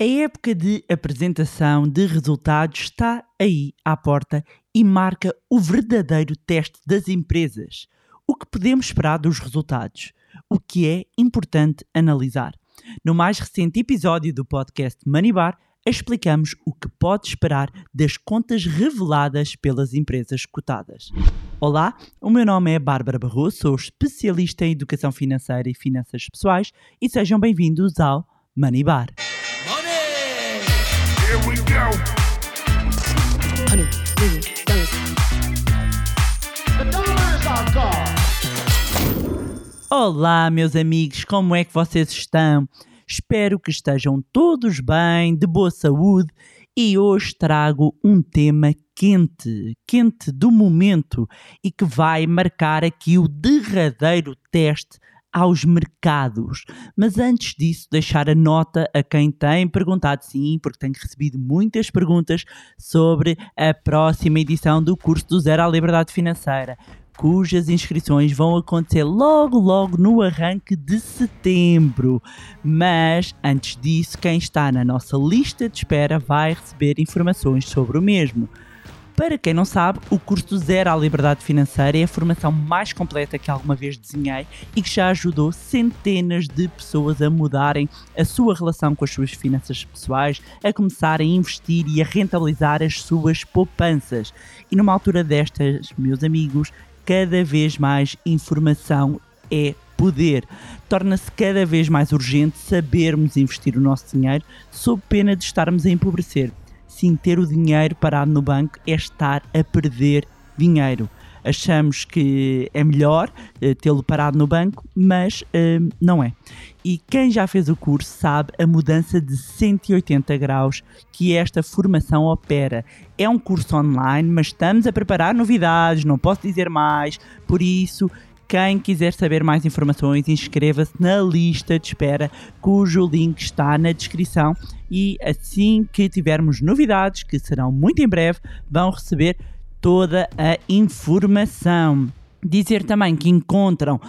A época de apresentação de resultados está aí à porta e marca o verdadeiro teste das empresas. O que podemos esperar dos resultados? O que é importante analisar? No mais recente episódio do podcast Money Bar, explicamos o que pode esperar das contas reveladas pelas empresas cotadas. Olá, o meu nome é Bárbara Barroso, sou especialista em educação financeira e finanças pessoais e sejam bem-vindos ao Money Bar. Olá, meus amigos, como é que vocês estão? Espero que estejam todos bem, de boa saúde, e hoje trago um tema quente, quente do momento e que vai marcar aqui o derradeiro teste aos mercados. Mas antes disso, deixar a nota a quem tem perguntado sim, porque tenho recebido muitas perguntas sobre a próxima edição do curso do Zero à Liberdade Financeira. Cujas inscrições vão acontecer logo, logo no arranque de setembro. Mas antes disso, quem está na nossa lista de espera vai receber informações sobre o mesmo. Para quem não sabe, o curso Zero à Liberdade Financeira é a formação mais completa que alguma vez desenhei e que já ajudou centenas de pessoas a mudarem a sua relação com as suas finanças pessoais, a começarem a investir e a rentabilizar as suas poupanças. E numa altura destas, meus amigos, cada vez mais informação é poder. Torna-se cada vez mais urgente sabermos investir o nosso dinheiro sob pena de estarmos a empobrecer sim ter o dinheiro parado no banco é estar a perder dinheiro. Achamos que é melhor uh, tê-lo parado no banco, mas uh, não é. E quem já fez o curso sabe a mudança de 180 graus que esta formação opera. É um curso online, mas estamos a preparar novidades, não posso dizer mais, por isso quem quiser saber mais informações, inscreva-se na lista de espera, cujo link está na descrição. E assim que tivermos novidades, que serão muito em breve, vão receber toda a informação. Dizer também que encontram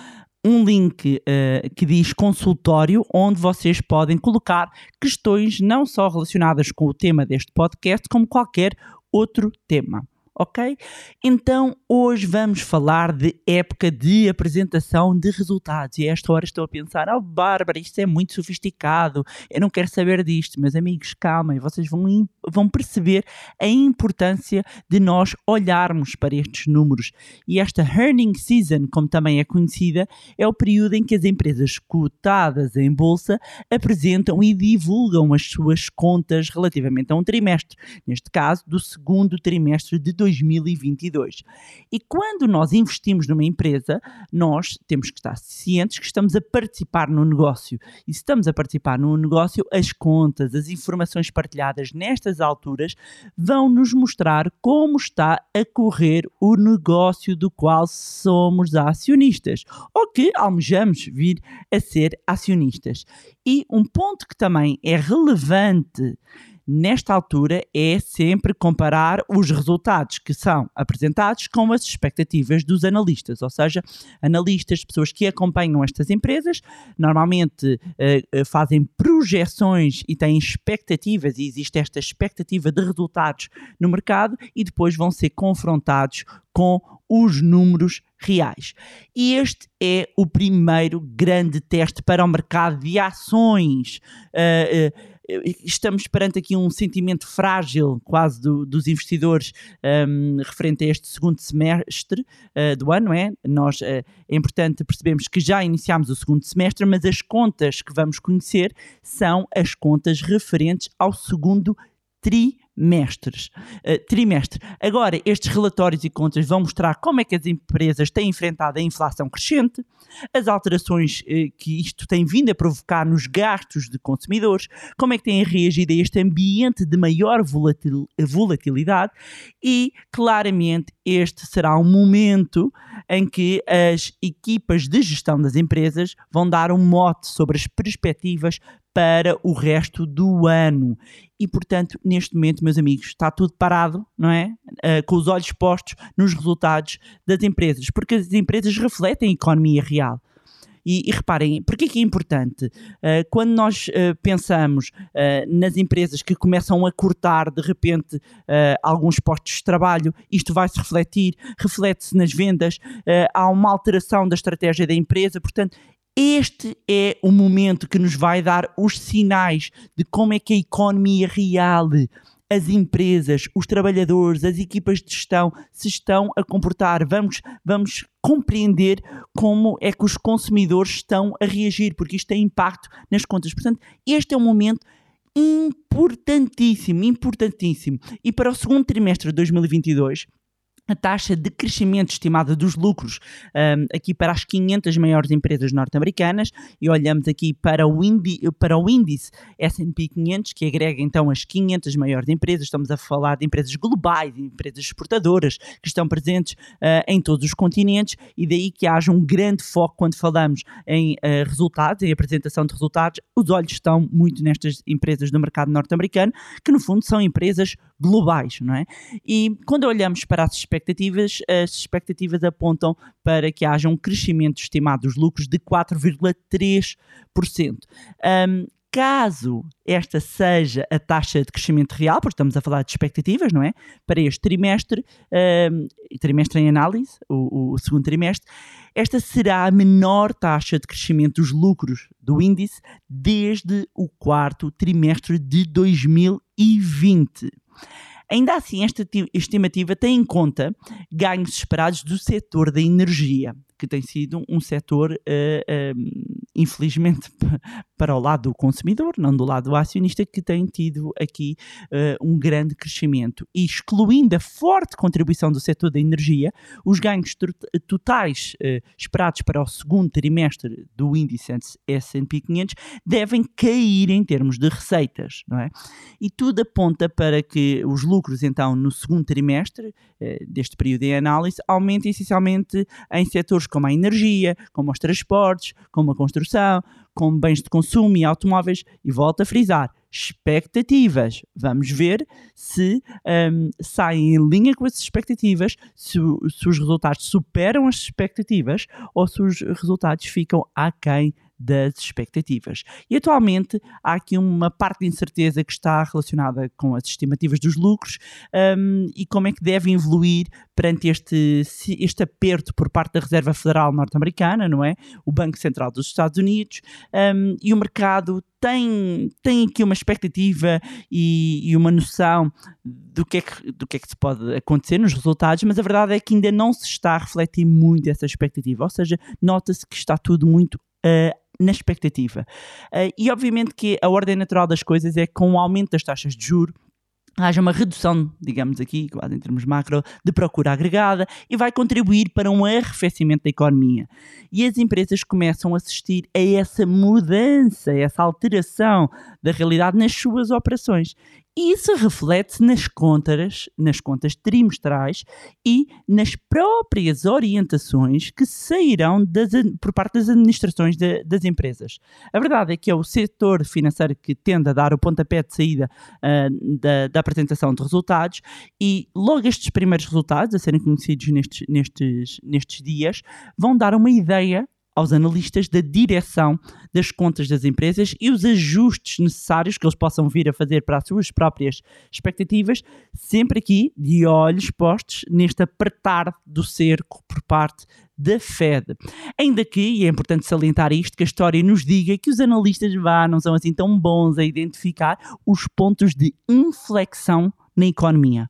um link uh, que diz consultório, onde vocês podem colocar questões não só relacionadas com o tema deste podcast, como qualquer outro tema ok? Então hoje vamos falar de época de apresentação de resultados. E a esta hora estou a pensar, oh Bárbara, isto é muito sofisticado, eu não quero saber disto. Meus amigos, calmem, vocês vão, vão perceber a importância de nós olharmos para estes números. E esta earning season, como também é conhecida, é o período em que as empresas cotadas em bolsa apresentam e divulgam as suas contas relativamente a um trimestre, neste caso do segundo trimestre de 2022. E quando nós investimos numa empresa, nós temos que estar cientes que estamos a participar no negócio. E se estamos a participar no negócio, as contas, as informações partilhadas nestas alturas vão nos mostrar como está a correr o negócio do qual somos acionistas ou que almejamos vir a ser acionistas. E um ponto que também é relevante nesta altura é sempre comparar os resultados que são apresentados com as expectativas dos analistas, ou seja, analistas, pessoas que acompanham estas empresas, normalmente uh, fazem projeções e têm expectativas, e existe esta expectativa de resultados no mercado, e depois vão ser confrontados com os números reais. E este é o primeiro grande teste para o mercado de ações. Uh, uh, estamos perante aqui um sentimento frágil quase do, dos investidores um, referente a este segundo semestre uh, do ano, é? Nós, uh, é importante percebemos que já iniciámos o segundo semestre, mas as contas que vamos conhecer são as contas referentes ao segundo trimestre mestres, uh, trimestre. Agora, estes relatórios e contas vão mostrar como é que as empresas têm enfrentado a inflação crescente, as alterações uh, que isto tem vindo a provocar nos gastos de consumidores, como é que têm reagido a este ambiente de maior volatil volatilidade e, claramente, este será um momento em que as equipas de gestão das empresas vão dar um mote sobre as perspectivas para o resto do ano. E, portanto, neste momento, meus amigos, está tudo parado, não é? Uh, com os olhos postos nos resultados das empresas, porque as empresas refletem a economia real. E, e reparem, porquê que é importante? Uh, quando nós uh, pensamos nas empresas que começam a cortar de repente alguns postos de trabalho, isto vai se refletir, reflete-se nas vendas, há uma alteração da estratégia da empresa, portanto, este é o momento que nos vai dar os sinais de como é que a economia real as empresas, os trabalhadores, as equipas de gestão se estão a comportar. Vamos, vamos compreender como é que os consumidores estão a reagir, porque isto tem impacto nas contas. Portanto, este é um momento importantíssimo, importantíssimo. E para o segundo trimestre de 2022, a taxa de crescimento estimada dos lucros um, aqui para as 500 maiores empresas norte-americanas e olhamos aqui para o, para o índice S&P 500 que agrega então as 500 maiores empresas, estamos a falar de empresas globais, empresas exportadoras que estão presentes uh, em todos os continentes e daí que haja um grande foco quando falamos em uh, resultados, em apresentação de resultados, os olhos estão muito nestas empresas do mercado norte-americano que no fundo são empresas globais, não é? E quando olhamos para as expectativas, as expectativas apontam para que haja um crescimento estimado dos lucros de 4,3%. Um, caso esta seja a taxa de crescimento real, porque estamos a falar de expectativas, não é? Para este trimestre, um, trimestre em análise, o, o, segundo trimestre, esta será a menor taxa de crescimento dos lucros do índice desde o quarto trimestre de 2020. Ainda assim, esta estimativa tem em conta ganhos esperados do setor da energia, que tem sido um setor, uh, uh, infelizmente, para o lado do consumidor, não do lado do acionista, que tem tido aqui uh, um grande crescimento. E excluindo a forte contribuição do setor da energia, os ganhos totais esperados para o segundo trimestre do índice S&P 500 devem cair em termos de receitas, não é? E tudo aponta para que os lucros, então, no segundo trimestre deste período de análise, aumentem essencialmente em setores como a energia, como os transportes, como a construção, como bens de consumo e automóveis, e volto a frisar, expectativas. Vamos ver se um, saem em linha com essas expectativas, se, se, os resultados superam as expectativas ou se os resultados ficam aquém das expectativas. E atualmente há aqui uma parte de incerteza que está relacionada com as estimativas dos lucros um, e como é que deve evoluir perante este, este aperto por parte da Reserva Federal Norte-Americana, não é? O Banco Central dos Estados Unidos um, e o mercado tem, tem aqui uma expectativa e, e, uma noção do que, é que, do que é que se pode acontecer nos resultados, mas a verdade é que ainda não se está a refletir muito essa expectativa, ou seja, nota-se que está tudo muito uh, na expectativa. Uh, e obviamente que a ordem natural das coisas é que com o aumento das taxas de juros, haja uma redução, digamos aqui, quase em termos macro, de procura agregada e vai contribuir para um arrefecimento da economia. E as empresas começam a assistir a essa mudança, a essa alteração da realidade nas suas operações. Isso reflete-se nas contas, nas contas trimestrais e nas próprias orientações que sairão das, por parte das administrações de, das empresas. A verdade é que é o setor financeiro que tende a dar o pontapé de saída uh, da, da, apresentação de resultados e logo estes primeiros resultados, a serem conhecidos nestes, nestes, nestes dias, vão dar uma ideia aos analistas da direção das contas das empresas e os ajustes necessários que eles possam vir a fazer para as suas próprias expectativas, sempre aqui de olhos postos neste apertar do cerco por parte da Fed. Ainda que, e é importante salientar isto, que a história nos diga que os analistas vá, não são assim tão bons a identificar os pontos de inflexão na economia.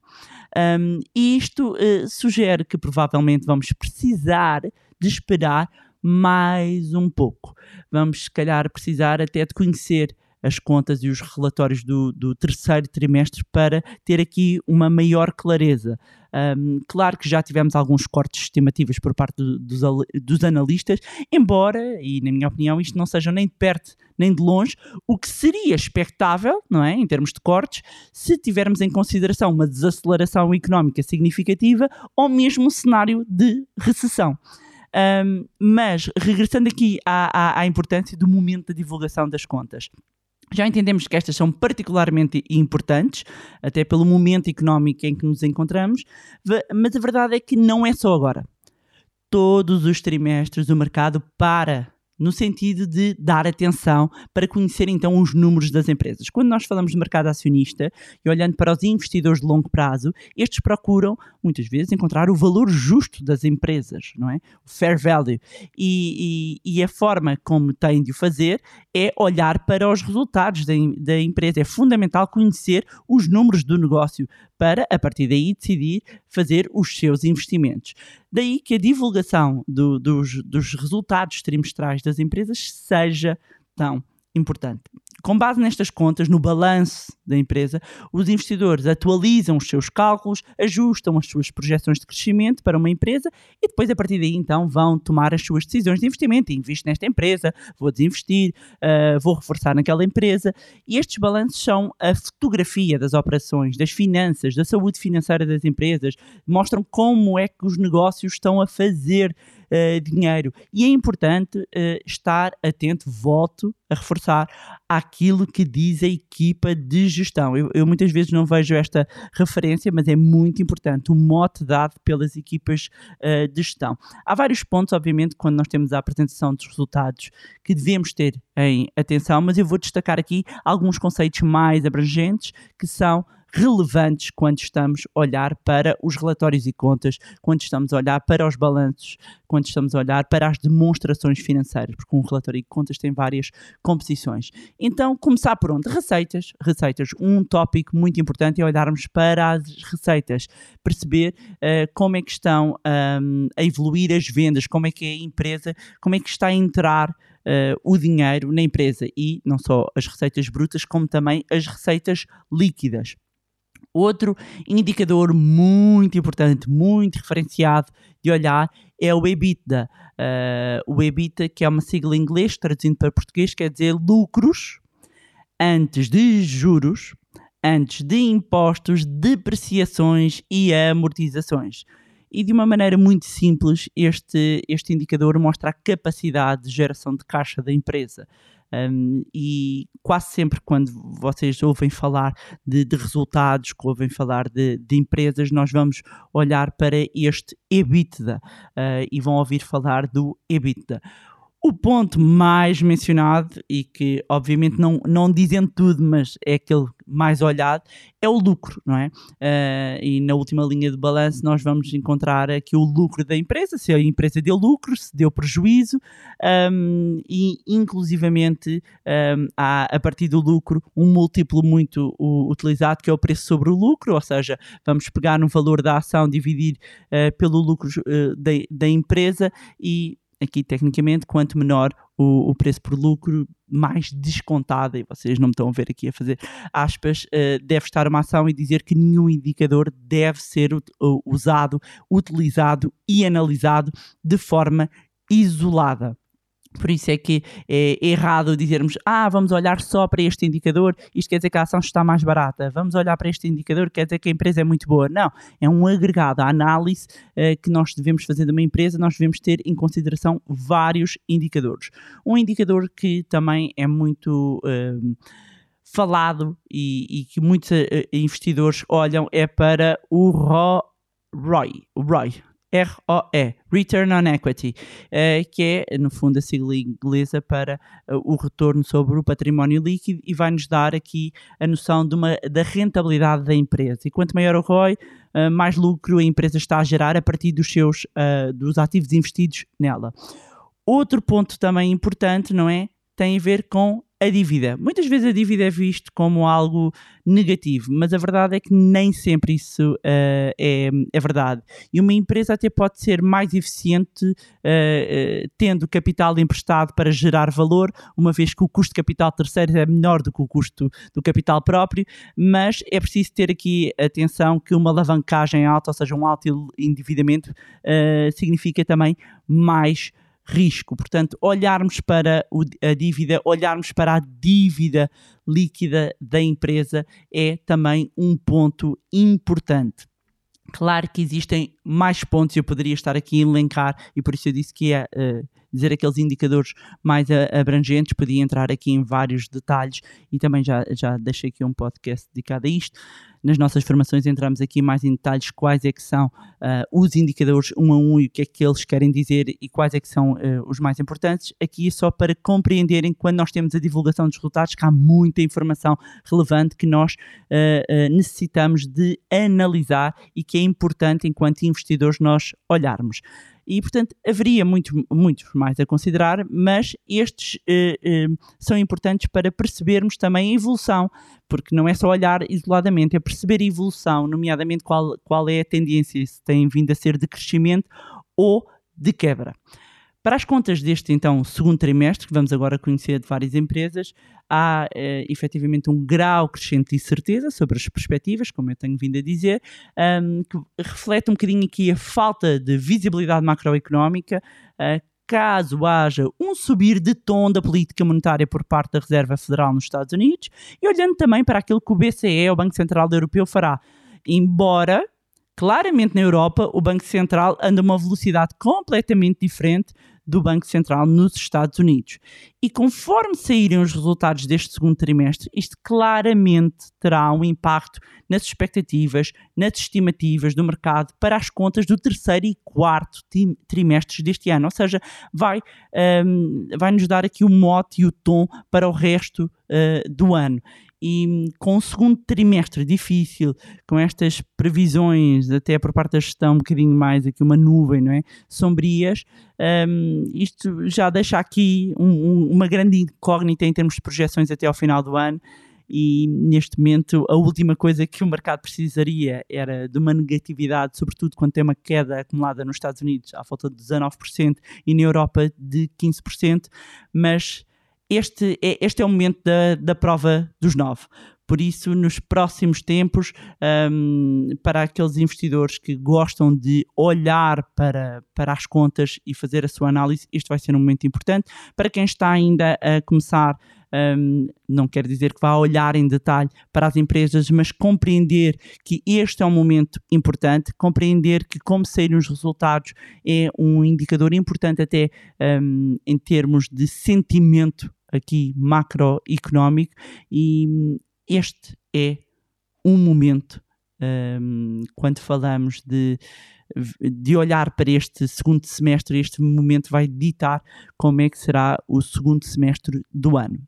Um, isto uh, sugere que provavelmente vamos precisar de esperar mais um pouco. Vamos, se calhar, precisar até de conhecer as contas e os relatórios do, do terceiro trimestre para ter aqui uma maior clareza. Um, claro que já tivemos alguns cortes estimativas por parte do, dos, dos, analistas, embora, e na minha opinião, isto não seja nem de perto nem de longe o que seria expectável, não é, em termos de cortes, se tivermos em consideração uma desaceleração económica significativa ou mesmo um cenário de recessão. Um, mas, regressando aqui à, à, à importância do momento da divulgação das contas. Já entendemos que estas são particularmente importantes, até pelo momento económico em que nos encontramos, mas a verdade é que não é só agora. Todos os trimestres o mercado para no sentido de dar atenção para conhecer então os números das empresas. Quando nós falamos de mercado acionista e olhando para os investidores de longo prazo, estes procuram muitas vezes encontrar o valor justo das empresas, não é? O fair value. E, e, e a forma como têm de o fazer é olhar para os resultados da, da empresa. É fundamental conhecer os números do negócio para, a partir daí, decidir fazer os seus investimentos. Daí que a divulgação do, dos, dos resultados trimestrais das empresas seja tão importante. Com base nestas contas, no balanço da empresa, os investidores atualizam os seus cálculos, ajustam as suas projeções de crescimento para uma empresa e depois, a partir daí, então, vão tomar as suas decisões de investimento. Invisto nesta empresa, vou desinvestir, uh, vou reforçar naquela empresa. E estes balanços são a fotografia das operações, das finanças, da saúde financeira das empresas, mostram como é que os negócios estão a fazer uh, dinheiro. E é importante uh, estar atento, volto a reforçar, àquilo que diz a equipa de gestão. Eu, eu, muitas vezes não vejo esta referência, mas é muito importante o mote dado pelas equipas uh, de gestão. Há vários pontos, obviamente, quando nós temos a apresentação dos resultados que devemos ter em atenção, mas eu vou destacar aqui alguns conceitos mais abrangentes que são relevantes quando estamos a olhar para os relatórios e contas, quando estamos a olhar para os balanços, quando estamos a olhar para as demonstrações financeiras, porque um relatório de contas tem várias composições. Então, começar por onde? Receitas. Receitas. Um tópico muito importante é olharmos para as receitas, perceber uh, como é que estão um, a evoluir as vendas, como é que é a empresa, como é que está a entrar Uh, o dinheiro na empresa e não só as receitas brutas, como também as receitas líquidas. Outro indicador muito importante, muito referenciado de olhar é o EBITDA. Uh, o EBITDA, que é uma sigla em inglês, traduzindo para português, quer dizer lucros antes de juros, antes de impostos, depreciações e amortizações. E de uma maneira muito simples, este, este indicador mostra a capacidade de geração de caixa da empresa. Um, e quase sempre quando vocês ouvem falar de, de resultados, que ouvem falar de, de, empresas, nós vamos olhar para este EBITDA uh, e vão ouvir falar do EBITDA. O ponto mais mencionado, e que obviamente não, não dizem tudo, mas é aquele mais olhado, é o lucro, não é? Uh, e na última linha de balanço nós vamos encontrar aqui o lucro da empresa, se a empresa deu lucro, se deu prejuízo, um, e inclusivamente um, há a partir do lucro um múltiplo muito utilizado que é o preço sobre o lucro, ou seja, vamos pegar no valor da ação, dividir uh, pelo lucro uh, da empresa e aqui tecnicamente, quanto menor o, o, preço por lucro, mais descontada, e vocês não me estão a ver aqui a fazer aspas, uh, deve estar uma ação e dizer que nenhum indicador deve ser usado, utilizado e analisado de forma isolada. Por isso é que é errado dizermos, ah, vamos olhar só para este indicador, isto quer dizer que a ação está mais barata, vamos olhar para este indicador, quer dizer que a empresa é muito boa. Não, é um agregado, a análise uh, que nós devemos fazer de uma empresa, nós devemos ter em consideração vários indicadores. Um indicador que também é muito. Uh, falado e, e, que muitos uh, investidores olham é para o ROI, ROI, ROE, Return on Equity, uh, que é, no fundo, a sigla inglesa para uh, o retorno sobre o património líquido e vai-nos dar aqui a noção de uma, da rentabilidade da empresa. E quanto maior o ROI, uh, mais lucro a empresa está a gerar a partir dos seus dos ativos investidos nela. Outro ponto também importante, não é? Tem a ver com a dívida. Muitas vezes a dívida é visto como algo negativo, mas a verdade é que nem sempre isso uh, é, é, verdade. E uma empresa até pode ser mais eficiente uh, uh, tendo capital emprestado para gerar valor, uma vez que o custo de capital terceiro é menor do que o custo do capital próprio, mas é preciso ter aqui atenção que uma alavancagem alta, ou seja, um alto endividamento, significa também mais risco. Portanto, olharmos para a dívida, olharmos para a dívida líquida da empresa é também um ponto importante. Claro que existem mais pontos, eu poderia estar aqui a elencar, e por isso eu disse que ia uh, dizer aqueles indicadores mais abrangentes, podia entrar aqui em vários detalhes e também já, já deixei aqui um podcast dedicado a isto. Nas nossas formações entramos aqui mais em detalhes quais é que são uh, os indicadores um a um e o que é que eles querem dizer e quais é que são uh, os mais importantes. Aqui é só para compreenderem quando nós temos a divulgação dos resultados que há muita informação relevante que nós uh, necessitamos de analisar e que é importante enquanto investidores nós olharmos e, portanto, haveria muitos muito mais a considerar, mas estes uh, uh, são importantes para percebermos também a evolução, porque não é só olhar isoladamente, é perceber a evolução, nomeadamente qual, qual é a tendência, se tem vindo a ser de crescimento ou de quebra. Para as contas deste, então, segundo trimestre, que vamos agora conhecer de várias empresas, há eh, efetivamente um grau crescente de certeza sobre as perspectivas, como eu tenho vindo a dizer, um, que reflete um bocadinho aqui a falta de visibilidade macroeconómica, uh, caso haja um subir de tom da política monetária por parte da Reserva Federal nos Estados Unidos, e olhando também para aquilo que o BCE, o Banco Central Europeu, fará. Embora claramente na Europa o Banco Central anda a uma velocidade completamente diferente do Banco Central nos Estados Unidos. E conforme saírem os resultados deste segundo trimestre, isto claramente terá um impacto nas expectativas, nas estimativas do mercado para as contas do terceiro e quarto trimestres deste ano. Ou seja, vai, um, vai nos dar aqui o mote e o tom para o resto uh, do ano e com o segundo trimestre difícil, com estas previsões, até por parte da gestão, um bocadinho mais aqui uma nuvem, não é? Sombrias, um, isto já deixa aqui um, um, uma grande incógnita em termos de projeções até ao final do ano. E neste momento, a última coisa que o mercado precisaria era de uma negatividade, sobretudo quando tem uma queda acumulada nos Estados Unidos à volta de 19% e na Europa de 15%. Mas este é, este é o momento da, da prova dos nove. Por isso, nos próximos tempos, um, para aqueles investidores que gostam de olhar para, para as contas e fazer a sua análise, este vai ser um momento importante. Para quem está ainda a começar, um, não quer dizer que vá olhar em detalhe para as empresas, mas compreender que este é um momento importante, compreender que como saírem os resultados é um indicador importante até um, em termos de sentimento aqui macroeconómico e este é um momento um, quando falamos de, de olhar para este segundo semestre, este momento vai ditar como é que será o segundo semestre do ano.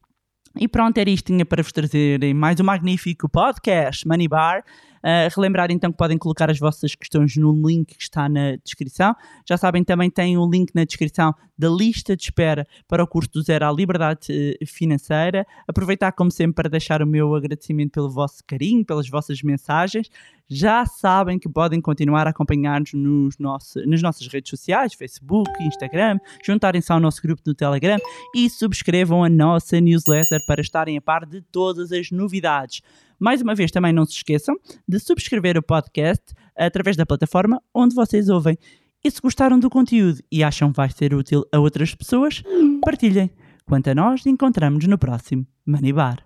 E pronto, era isto tinha para vos trazer mais um magnífico podcast Money Bar. Uh, relembrar então que podem colocar as vossas questões no link que está na descrição. Já sabem, também tem o um link na descrição da lista de espera para o curso do Zero à Liberdade uh, Financeira. Aproveitar, como sempre, para deixar o meu agradecimento pelo vosso carinho, pelas vossas mensagens. Já sabem que podem continuar a acompanhar-nos nas nossas redes sociais, Facebook, Instagram, juntarem-se ao nosso grupo do Telegram e subscrevam a nossa newsletter para estarem a par de todas as novidades. Mais uma vez, também não se esqueçam de subscrever o podcast através da plataforma onde vocês ouvem. E se gostaram do conteúdo e acham que vai ser útil a outras pessoas, partilhem. Quanto a nós, encontramos no próximo Money Bar.